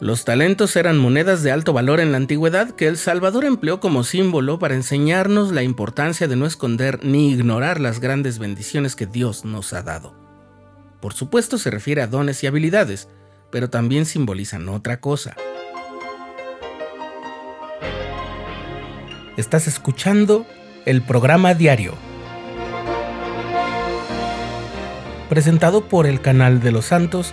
Los talentos eran monedas de alto valor en la antigüedad que el Salvador empleó como símbolo para enseñarnos la importancia de no esconder ni ignorar las grandes bendiciones que Dios nos ha dado. Por supuesto se refiere a dones y habilidades, pero también simbolizan otra cosa. Estás escuchando el programa diario, presentado por el canal de los santos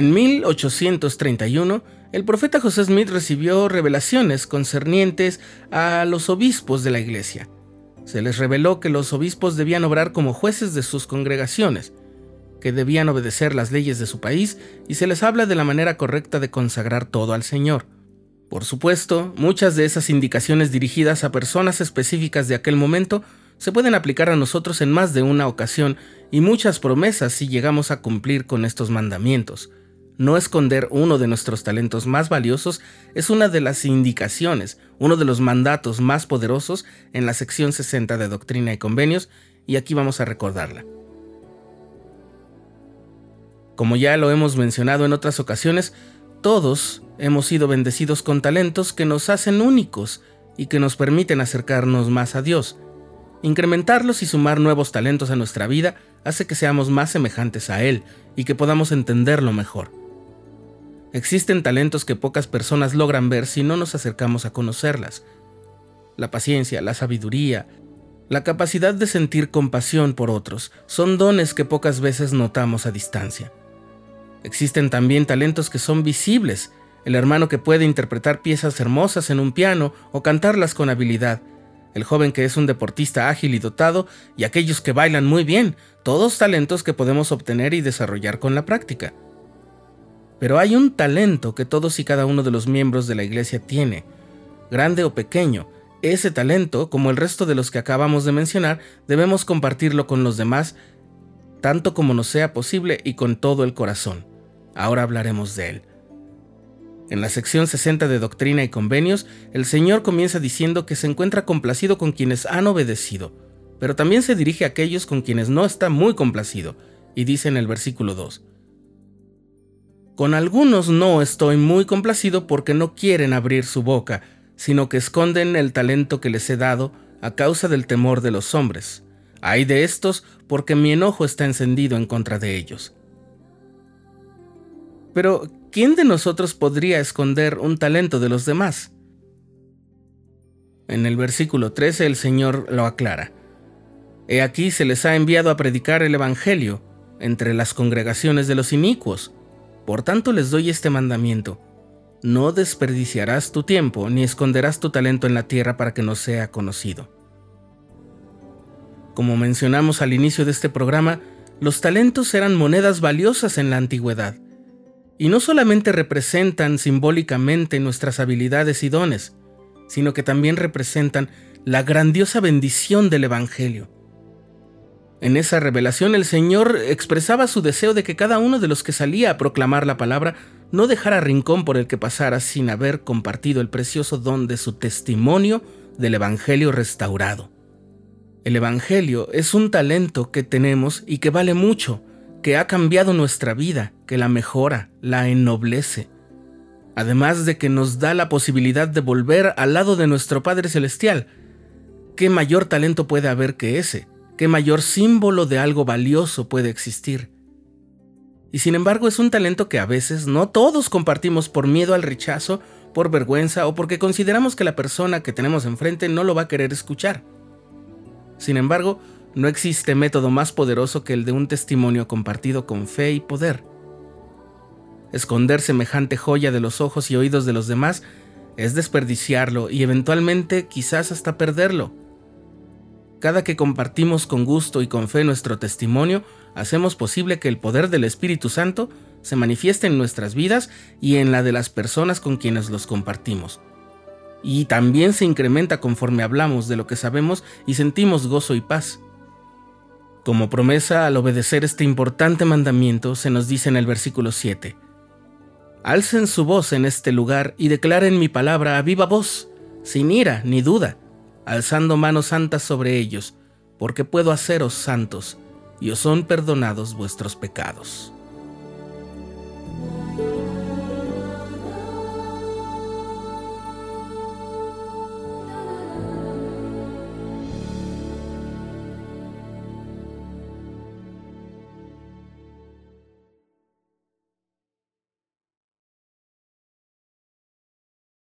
En 1831, el profeta José Smith recibió revelaciones concernientes a los obispos de la iglesia. Se les reveló que los obispos debían obrar como jueces de sus congregaciones, que debían obedecer las leyes de su país y se les habla de la manera correcta de consagrar todo al Señor. Por supuesto, muchas de esas indicaciones dirigidas a personas específicas de aquel momento se pueden aplicar a nosotros en más de una ocasión y muchas promesas si llegamos a cumplir con estos mandamientos. No esconder uno de nuestros talentos más valiosos es una de las indicaciones, uno de los mandatos más poderosos en la sección 60 de Doctrina y Convenios, y aquí vamos a recordarla. Como ya lo hemos mencionado en otras ocasiones, todos hemos sido bendecidos con talentos que nos hacen únicos y que nos permiten acercarnos más a Dios. Incrementarlos y sumar nuevos talentos a nuestra vida hace que seamos más semejantes a Él y que podamos entenderlo mejor. Existen talentos que pocas personas logran ver si no nos acercamos a conocerlas. La paciencia, la sabiduría, la capacidad de sentir compasión por otros son dones que pocas veces notamos a distancia. Existen también talentos que son visibles, el hermano que puede interpretar piezas hermosas en un piano o cantarlas con habilidad, el joven que es un deportista ágil y dotado y aquellos que bailan muy bien, todos talentos que podemos obtener y desarrollar con la práctica. Pero hay un talento que todos y cada uno de los miembros de la iglesia tiene, grande o pequeño. Ese talento, como el resto de los que acabamos de mencionar, debemos compartirlo con los demás, tanto como nos sea posible y con todo el corazón. Ahora hablaremos de él. En la sección 60 de Doctrina y Convenios, el Señor comienza diciendo que se encuentra complacido con quienes han obedecido, pero también se dirige a aquellos con quienes no está muy complacido, y dice en el versículo 2, con algunos no estoy muy complacido porque no quieren abrir su boca, sino que esconden el talento que les he dado a causa del temor de los hombres. Hay de estos porque mi enojo está encendido en contra de ellos. Pero, ¿quién de nosotros podría esconder un talento de los demás? En el versículo 13 el Señor lo aclara. He aquí se les ha enviado a predicar el Evangelio entre las congregaciones de los inicuos por tanto les doy este mandamiento. No desperdiciarás tu tiempo ni esconderás tu talento en la tierra para que no sea conocido. Como mencionamos al inicio de este programa, los talentos eran monedas valiosas en la antigüedad, y no solamente representan simbólicamente nuestras habilidades y dones, sino que también representan la grandiosa bendición del Evangelio. En esa revelación el Señor expresaba su deseo de que cada uno de los que salía a proclamar la palabra no dejara rincón por el que pasara sin haber compartido el precioso don de su testimonio del Evangelio restaurado. El Evangelio es un talento que tenemos y que vale mucho, que ha cambiado nuestra vida, que la mejora, la ennoblece. Además de que nos da la posibilidad de volver al lado de nuestro Padre Celestial. ¿Qué mayor talento puede haber que ese? ¿Qué mayor símbolo de algo valioso puede existir? Y sin embargo es un talento que a veces no todos compartimos por miedo al rechazo, por vergüenza o porque consideramos que la persona que tenemos enfrente no lo va a querer escuchar. Sin embargo, no existe método más poderoso que el de un testimonio compartido con fe y poder. Esconder semejante joya de los ojos y oídos de los demás es desperdiciarlo y eventualmente quizás hasta perderlo. Cada que compartimos con gusto y con fe nuestro testimonio, hacemos posible que el poder del Espíritu Santo se manifieste en nuestras vidas y en la de las personas con quienes los compartimos. y también se incrementa conforme hablamos de lo que sabemos y sentimos gozo y paz. Como promesa al obedecer este importante mandamiento se nos dice en el versículo 7, Alcen su voz en este lugar y declaren mi palabra a viva voz, sin ira ni duda, alzando manos santas sobre ellos, porque puedo haceros santos, y os son perdonados vuestros pecados.